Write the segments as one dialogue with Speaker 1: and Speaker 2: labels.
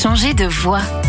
Speaker 1: changer de voix.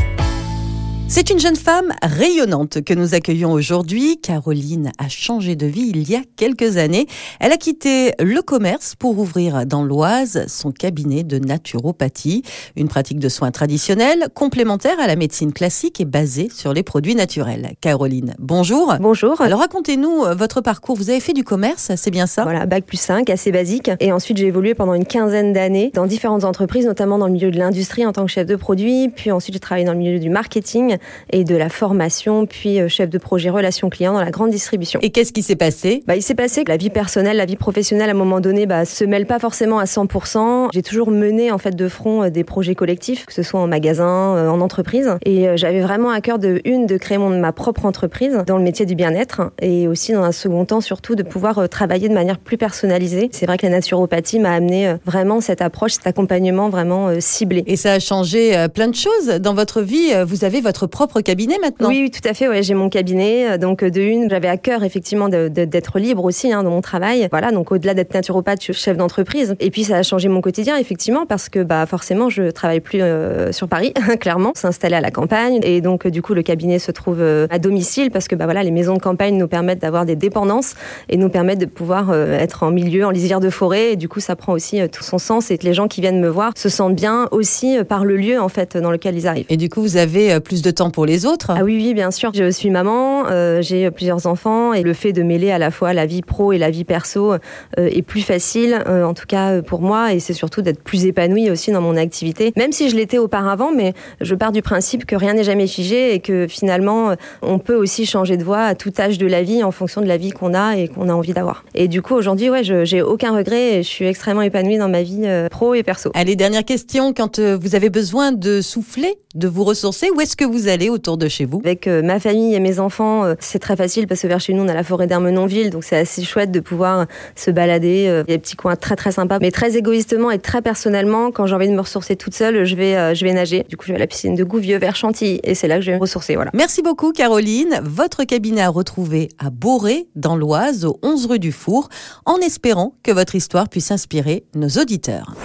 Speaker 2: C'est une jeune femme rayonnante que nous accueillons aujourd'hui. Caroline a changé de vie il y a quelques années. Elle a quitté le commerce pour ouvrir dans l'Oise son cabinet de naturopathie, une pratique de soins traditionnels complémentaire à la médecine classique et basée sur les produits naturels. Caroline, bonjour.
Speaker 3: Bonjour.
Speaker 2: Alors racontez-nous euh, votre parcours. Vous avez fait du commerce, c'est bien ça?
Speaker 3: Voilà, bac plus 5, assez basique. Et ensuite, j'ai évolué pendant une quinzaine d'années dans différentes entreprises, notamment dans le milieu de l'industrie en tant que chef de produit. Puis ensuite, j'ai travaillé dans le milieu du marketing et de la formation, puis euh, chef de projet relations clients dans la grande distribution.
Speaker 2: Et qu'est-ce qui s'est passé?
Speaker 3: Bah, Il s'est passé que la vie personnelle, la vie professionnelle, à un moment donné, bah, se mêle pas forcément à 100%. J'ai toujours mené en fait de front euh, des projets collectifs, que ce soit en magasin, euh, en entreprise. Et j'avais vraiment à cœur de une de créer mon, ma propre entreprise dans le métier du bien-être et aussi dans un second temps surtout de pouvoir travailler de manière plus personnalisée. C'est vrai que la naturopathie m'a amené vraiment cette approche, cet accompagnement vraiment ciblé.
Speaker 2: Et ça a changé plein de choses dans votre vie. Vous avez votre propre cabinet maintenant.
Speaker 3: Oui, tout à fait. Ouais, j'ai mon cabinet. Donc de une, j'avais à cœur effectivement d'être libre aussi hein, dans mon travail. Voilà, donc au-delà d'être naturopathe, je suis chef d'entreprise. Et puis ça a changé mon quotidien effectivement parce que bah forcément je travaille plus euh, sur Paris, clairement, s'installer à la campagne. Et donc du coup le cabinet se trouve euh, à domicile parce que bah voilà les maisons de campagne nous permettent d'avoir des dépendances et nous permettent de pouvoir euh, être en milieu, en lisière de forêt. Et du coup ça prend aussi tout son sens et que les gens qui viennent me voir se sentent bien aussi par le lieu en fait dans lequel ils arrivent.
Speaker 2: Et du coup vous avez plus de temps pour les autres
Speaker 3: Ah oui, oui, bien sûr. Je suis maman, euh, j'ai plusieurs enfants et le fait de mêler à la fois la vie pro et la vie perso euh, est plus facile, euh, en tout cas pour moi, et c'est surtout d'être plus épanouie aussi dans mon activité, même si je l'étais auparavant, mais je pars du principe que rien n'est jamais figé et que finalement on peut aussi changer de voie à tout âge de la vie en fonction de la vie qu'on a et qu'on a envie d'avoir. Et du coup aujourd'hui, ouais, j'ai aucun regret et je suis extrêmement épanouie dans ma vie pro et perso.
Speaker 2: Allez, dernière question, quand vous avez besoin de souffler, de vous ressourcer, où est-ce que vous allez autour de chez vous
Speaker 3: Avec euh, ma famille et mes enfants, euh, c'est très facile parce que vers chez nous, on a la forêt d'Ermenonville, donc c'est assez chouette de pouvoir se balader. Euh, il y a des petits coins très très sympas, mais très égoïstement et très personnellement, quand j'ai envie de me ressourcer toute seule, je vais, je vais nager. Du coup, je vais à la piscine de Gouvieux vers Chantilly et c'est là que je vais me ressourcer. Voilà.
Speaker 2: Merci beaucoup, Caroline. Votre cabinet à retrouver à Boré, dans l'Oise, au 11 rue du Four, en espérant que votre histoire puisse inspirer nos auditeurs.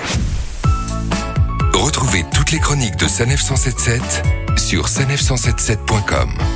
Speaker 4: Retrouvez toutes les chroniques de Sanef 177 sur sanef177.com.